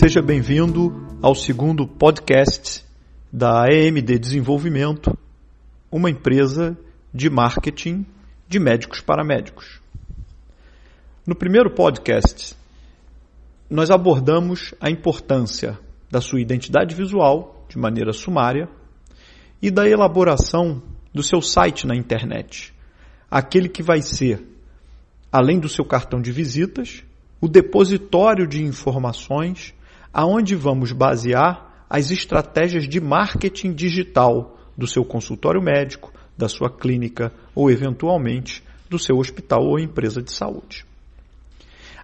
Seja bem-vindo ao segundo podcast da AMD Desenvolvimento, uma empresa de marketing de médicos para médicos. No primeiro podcast, nós abordamos a importância da sua identidade visual de maneira sumária e da elaboração do seu site na internet, aquele que vai ser, além do seu cartão de visitas, o depositório de informações aonde vamos basear as estratégias de marketing digital do seu consultório médico, da sua clínica ou eventualmente do seu hospital ou empresa de saúde.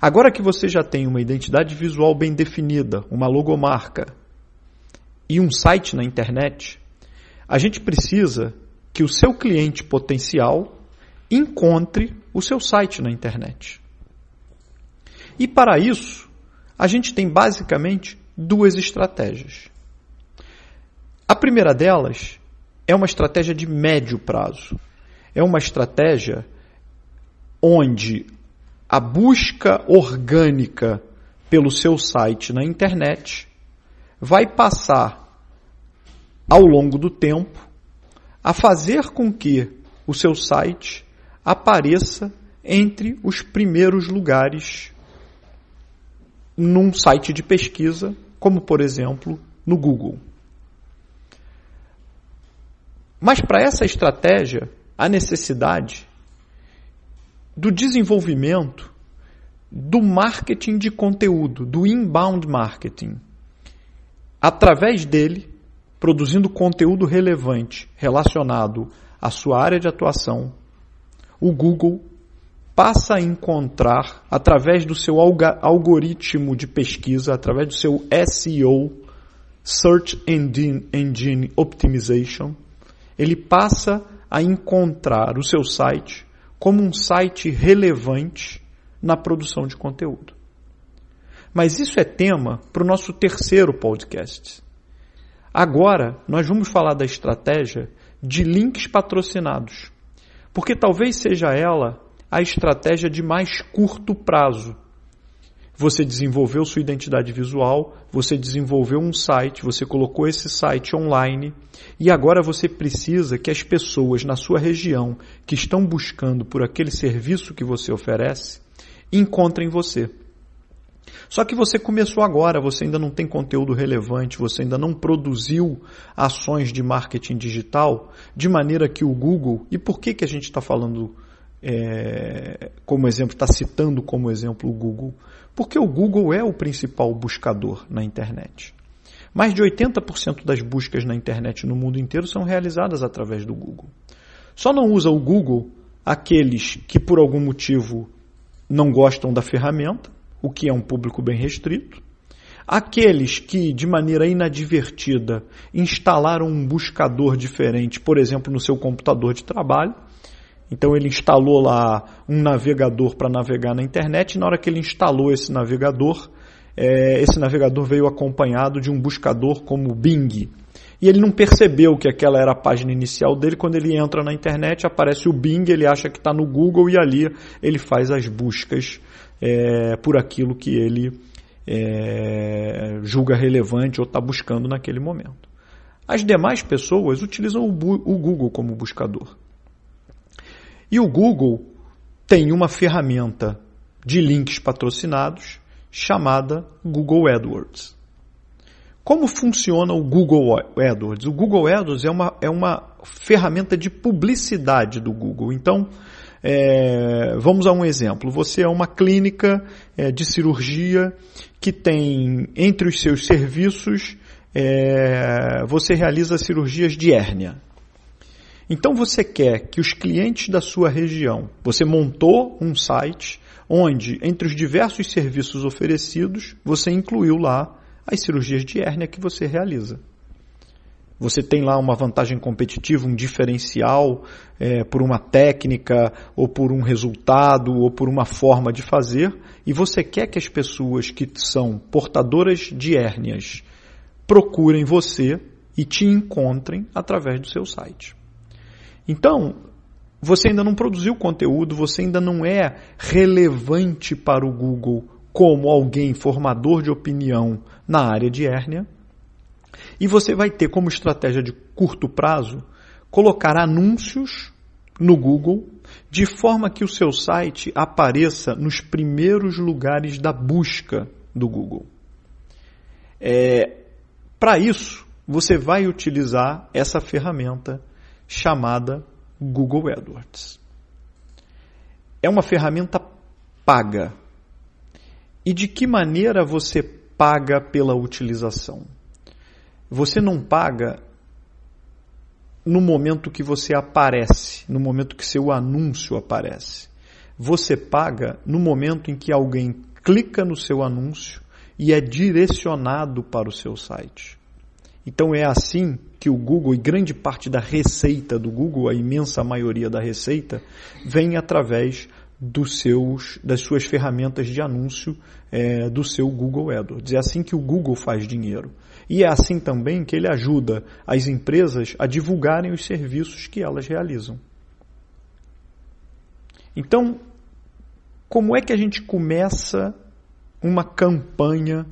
Agora que você já tem uma identidade visual bem definida, uma logomarca e um site na internet, a gente precisa que o seu cliente potencial encontre o seu site na internet. E para isso, a gente tem basicamente duas estratégias. A primeira delas é uma estratégia de médio prazo. É uma estratégia onde a busca orgânica pelo seu site na internet vai passar ao longo do tempo a fazer com que o seu site apareça entre os primeiros lugares num site de pesquisa, como por exemplo no Google. Mas para essa estratégia, há necessidade do desenvolvimento do marketing de conteúdo, do inbound marketing. Através dele, produzindo conteúdo relevante relacionado à sua área de atuação, o Google passa a encontrar, através do seu algoritmo de pesquisa, através do seu SEO, Search Engine, Optimization, ele passa a encontrar o seu site como um site relevante na produção de conteúdo. Mas isso é tema para o nosso terceiro podcast. Agora, nós vamos falar da estratégia de links patrocinados, porque talvez seja ela a estratégia de mais curto prazo. Você desenvolveu sua identidade visual, você desenvolveu um site, você colocou esse site online e agora você precisa que as pessoas na sua região que estão buscando por aquele serviço que você oferece encontrem você. Só que você começou agora, você ainda não tem conteúdo relevante, você ainda não produziu ações de marketing digital, de maneira que o Google, e por que, que a gente está falando é, como exemplo, está citando como exemplo o Google, porque o Google é o principal buscador na internet. Mais de 80% das buscas na internet no mundo inteiro são realizadas através do Google. Só não usa o Google aqueles que por algum motivo não gostam da ferramenta, o que é um público bem restrito. Aqueles que, de maneira inadvertida, instalaram um buscador diferente, por exemplo, no seu computador de trabalho, então ele instalou lá um navegador para navegar na internet e na hora que ele instalou esse navegador, é, esse navegador veio acompanhado de um buscador como Bing. E ele não percebeu que aquela era a página inicial dele. Quando ele entra na internet, aparece o Bing, ele acha que está no Google e ali ele faz as buscas é, por aquilo que ele é, julga relevante ou está buscando naquele momento. As demais pessoas utilizam o, o Google como buscador. E o Google tem uma ferramenta de links patrocinados chamada Google AdWords. Como funciona o Google AdWords? O Google AdWords é uma, é uma ferramenta de publicidade do Google. Então, é, vamos a um exemplo. Você é uma clínica é, de cirurgia que tem entre os seus serviços, é, você realiza cirurgias de hérnia. Então você quer que os clientes da sua região, você montou um site onde, entre os diversos serviços oferecidos, você incluiu lá as cirurgias de hérnia que você realiza. Você tem lá uma vantagem competitiva, um diferencial é, por uma técnica, ou por um resultado, ou por uma forma de fazer, e você quer que as pessoas que são portadoras de hérnias procurem você e te encontrem através do seu site. Então, você ainda não produziu conteúdo, você ainda não é relevante para o Google como alguém formador de opinião na área de hérnia. E você vai ter como estratégia de curto prazo colocar anúncios no Google de forma que o seu site apareça nos primeiros lugares da busca do Google. É, Para isso, você vai utilizar essa ferramenta chamada Google AdWords. É uma ferramenta paga. E de que maneira você paga pela utilização? Você não paga no momento que você aparece, no momento que seu anúncio aparece. Você paga no momento em que alguém clica no seu anúncio e é direcionado para o seu site. Então é assim que o Google e grande parte da receita do Google, a imensa maioria da receita, vem através dos seus, das suas ferramentas de anúncio é, do seu Google AdWords. É assim que o Google faz dinheiro. E é assim também que ele ajuda as empresas a divulgarem os serviços que elas realizam. Então, como é que a gente começa uma campanha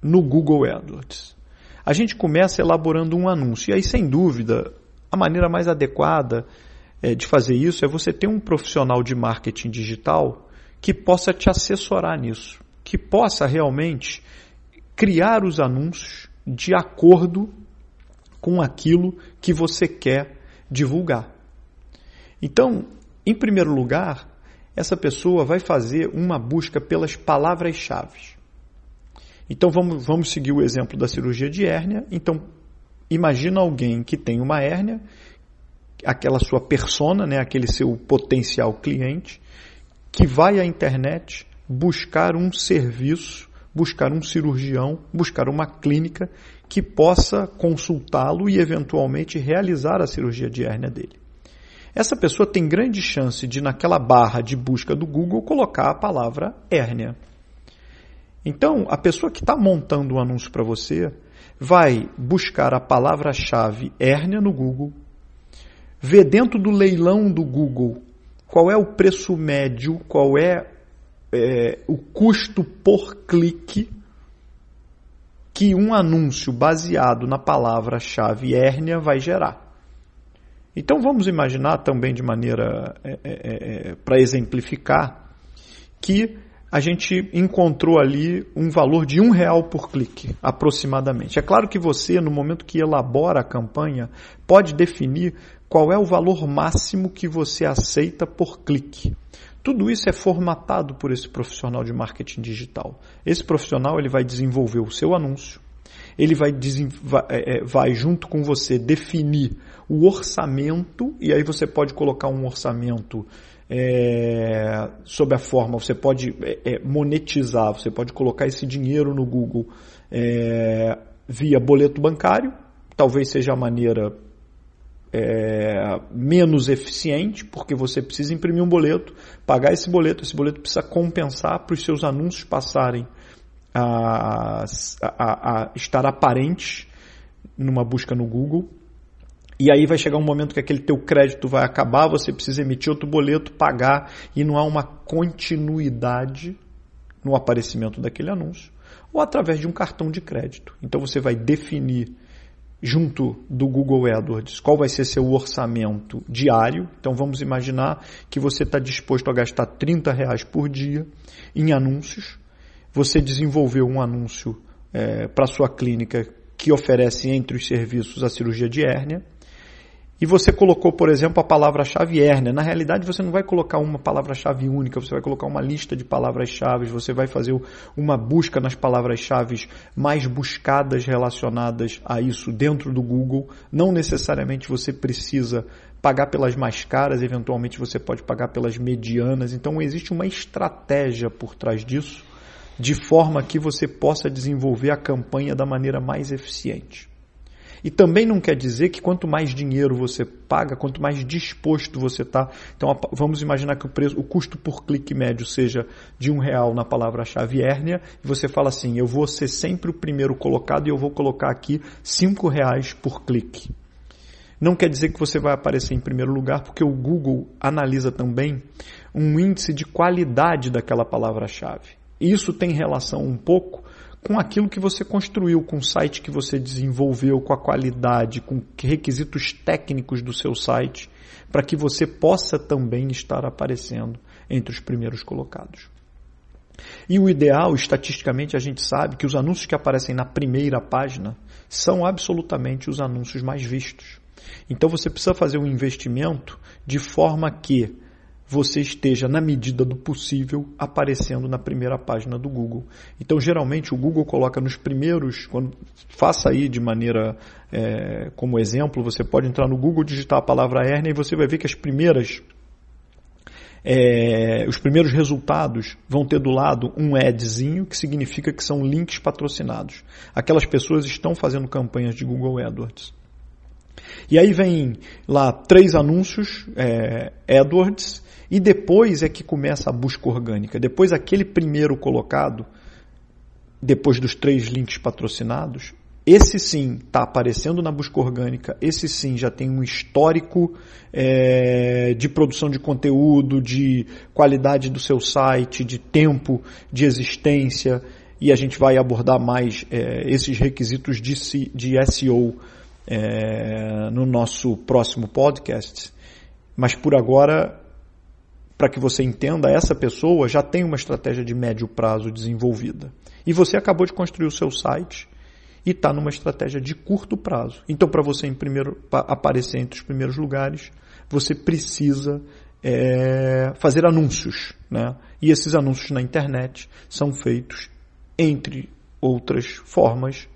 no Google AdWords? A gente começa elaborando um anúncio. E aí, sem dúvida, a maneira mais adequada é, de fazer isso é você ter um profissional de marketing digital que possa te assessorar nisso, que possa realmente criar os anúncios de acordo com aquilo que você quer divulgar. Então, em primeiro lugar, essa pessoa vai fazer uma busca pelas palavras-chave. Então vamos, vamos seguir o exemplo da cirurgia de hérnia. Então, imagina alguém que tem uma hérnia, aquela sua persona, né, aquele seu potencial cliente, que vai à internet buscar um serviço buscar um cirurgião, buscar uma clínica que possa consultá-lo e eventualmente realizar a cirurgia de hérnia dele. Essa pessoa tem grande chance de, naquela barra de busca do Google, colocar a palavra hérnia. Então, a pessoa que está montando um anúncio para você vai buscar a palavra-chave hérnia no Google, ver dentro do leilão do Google qual é o preço médio, qual é é, o custo por clique que um anúncio baseado na palavra-chave hérnia vai gerar. Então vamos imaginar também de maneira é, é, é, é para exemplificar que a gente encontrou ali um valor de um real por clique, aproximadamente. É claro que você, no momento que elabora a campanha, pode definir qual é o valor máximo que você aceita por clique. Tudo isso é formatado por esse profissional de marketing digital. Esse profissional ele vai desenvolver o seu anúncio, ele vai, é, é, vai junto com você definir o orçamento, e aí você pode colocar um orçamento é, sob a forma, você pode é, é monetizar, você pode colocar esse dinheiro no Google é, via boleto bancário, talvez seja a maneira é, menos eficiente, porque você precisa imprimir um boleto, pagar esse boleto, esse boleto precisa compensar para os seus anúncios passarem a, a, a estar aparentes numa busca no Google. E aí vai chegar um momento que aquele teu crédito vai acabar, você precisa emitir outro boleto, pagar, e não há uma continuidade no aparecimento daquele anúncio. Ou através de um cartão de crédito. Então você vai definir junto do Google AdWords qual vai ser seu orçamento diário. Então vamos imaginar que você está disposto a gastar 30 reais por dia em anúncios. Você desenvolveu um anúncio é, para sua clínica que oferece entre os serviços a cirurgia de hérnia e você colocou, por exemplo, a palavra-chave hérnia. Na realidade, você não vai colocar uma palavra-chave única, você vai colocar uma lista de palavras-chave, você vai fazer uma busca nas palavras-chave mais buscadas relacionadas a isso dentro do Google. Não necessariamente você precisa pagar pelas mais caras, eventualmente você pode pagar pelas medianas. Então, existe uma estratégia por trás disso, de forma que você possa desenvolver a campanha da maneira mais eficiente. E também não quer dizer que quanto mais dinheiro você paga, quanto mais disposto você está. Então vamos imaginar que o, preço, o custo por clique médio seja de um real na palavra-chave hérnia, e você fala assim, eu vou ser sempre o primeiro colocado e eu vou colocar aqui cinco reais por clique. Não quer dizer que você vai aparecer em primeiro lugar, porque o Google analisa também um índice de qualidade daquela palavra-chave. Isso tem relação um pouco com aquilo que você construiu, com o site que você desenvolveu, com a qualidade, com requisitos técnicos do seu site, para que você possa também estar aparecendo entre os primeiros colocados. E o ideal, estatisticamente, a gente sabe que os anúncios que aparecem na primeira página são absolutamente os anúncios mais vistos. Então você precisa fazer um investimento de forma que você esteja, na medida do possível, aparecendo na primeira página do Google. Então, geralmente, o Google coloca nos primeiros, quando faça aí de maneira, é, como exemplo, você pode entrar no Google, digitar a palavra hernia e você vai ver que as primeiras é, os primeiros resultados vão ter do lado um adzinho, que significa que são links patrocinados. Aquelas pessoas estão fazendo campanhas de Google AdWords. E aí vem lá três anúncios é, AdWords e depois é que começa a busca orgânica. Depois aquele primeiro colocado, depois dos três links patrocinados, esse sim está aparecendo na busca orgânica, esse sim já tem um histórico é, de produção de conteúdo, de qualidade do seu site, de tempo de existência, e a gente vai abordar mais é, esses requisitos de, de SEO é, no nosso próximo podcast. Mas por agora, para que você entenda, essa pessoa já tem uma estratégia de médio prazo desenvolvida. E você acabou de construir o seu site e está numa estratégia de curto prazo. Então, para você em primeiro, aparecer entre os primeiros lugares, você precisa é, fazer anúncios. Né? E esses anúncios na internet são feitos, entre outras formas,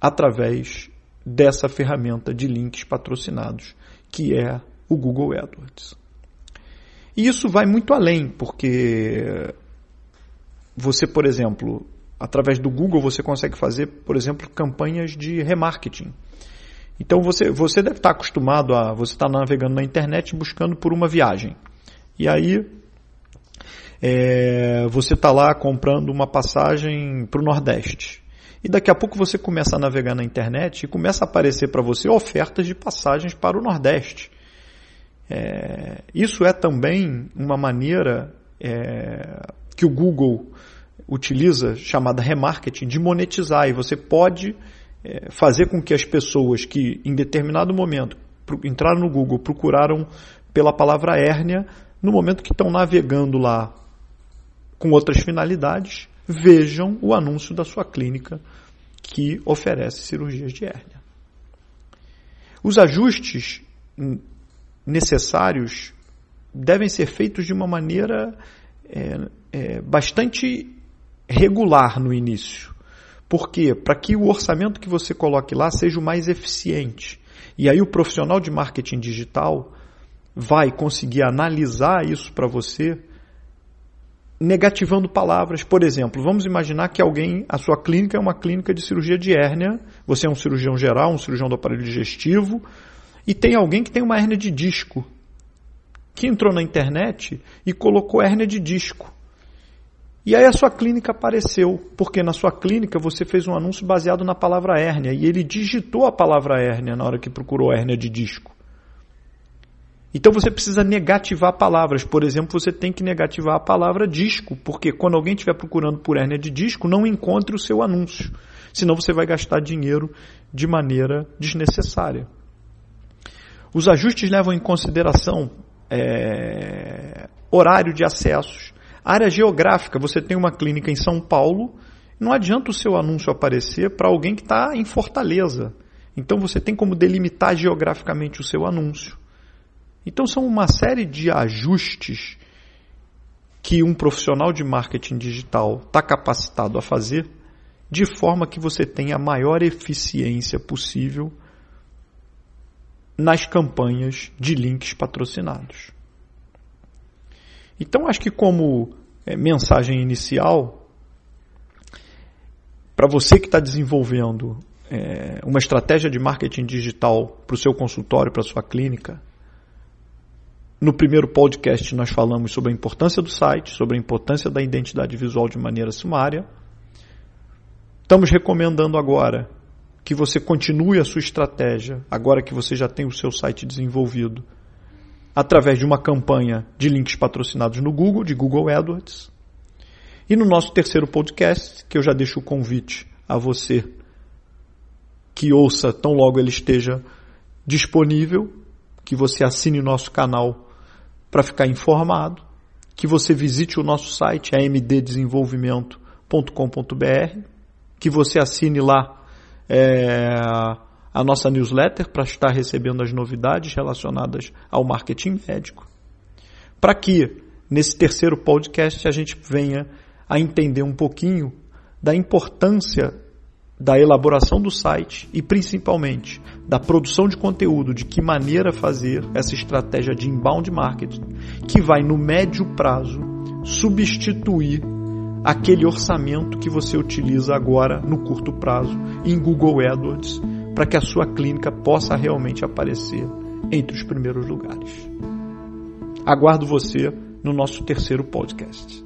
através dessa ferramenta de links patrocinados, que é o Google AdWords. E isso vai muito além, porque você, por exemplo, através do Google você consegue fazer, por exemplo, campanhas de remarketing. Então você, você deve estar acostumado a você estar navegando na internet buscando por uma viagem. E aí é, você está lá comprando uma passagem para o Nordeste. E daqui a pouco você começa a navegar na internet e começa a aparecer para você ofertas de passagens para o Nordeste. É, isso é também uma maneira é, que o Google utiliza, chamada remarketing, de monetizar. E você pode é, fazer com que as pessoas que em determinado momento entraram no Google, procuraram pela palavra hérnia, no momento que estão navegando lá com outras finalidades, vejam o anúncio da sua clínica que oferece cirurgias de hérnia. Os ajustes necessários devem ser feitos de uma maneira é, é, bastante regular no início. Por quê? Para que o orçamento que você coloque lá seja o mais eficiente. E aí o profissional de marketing digital vai conseguir analisar isso para você negativando palavras. Por exemplo, vamos imaginar que alguém, a sua clínica é uma clínica de cirurgia de hérnia, você é um cirurgião geral, um cirurgião do aparelho digestivo, e tem alguém que tem uma hérnia de disco, que entrou na internet e colocou hérnia de disco. E aí a sua clínica apareceu, porque na sua clínica você fez um anúncio baseado na palavra hérnia e ele digitou a palavra hérnia na hora que procurou hérnia de disco. Então você precisa negativar palavras. Por exemplo, você tem que negativar a palavra disco, porque quando alguém estiver procurando por hérnia de disco, não encontre o seu anúncio. Senão você vai gastar dinheiro de maneira desnecessária. Os ajustes levam em consideração é, horário de acessos, Área geográfica, você tem uma clínica em São Paulo, não adianta o seu anúncio aparecer para alguém que está em Fortaleza. Então você tem como delimitar geograficamente o seu anúncio. Então são uma série de ajustes que um profissional de marketing digital está capacitado a fazer, de forma que você tenha a maior eficiência possível nas campanhas de links patrocinados. Então, acho que como é, mensagem inicial, para você que está desenvolvendo é, uma estratégia de marketing digital para o seu consultório, para a sua clínica, no primeiro podcast nós falamos sobre a importância do site, sobre a importância da identidade visual de maneira sumária. Estamos recomendando agora que você continue a sua estratégia, agora que você já tem o seu site desenvolvido, através de uma campanha de links patrocinados no Google, de Google AdWords. E no nosso terceiro podcast, que eu já deixo o convite a você que ouça tão logo ele esteja disponível, que você assine nosso canal para ficar informado, que você visite o nosso site, amddesenvolvimento.com.br, que você assine lá é, a nossa newsletter para estar recebendo as novidades relacionadas ao marketing médico, para que nesse terceiro podcast a gente venha a entender um pouquinho da importância da elaboração do site e principalmente da produção de conteúdo, de que maneira fazer essa estratégia de inbound marketing, que vai no médio prazo substituir aquele orçamento que você utiliza agora no curto prazo em Google AdWords para que a sua clínica possa realmente aparecer entre os primeiros lugares. Aguardo você no nosso terceiro podcast.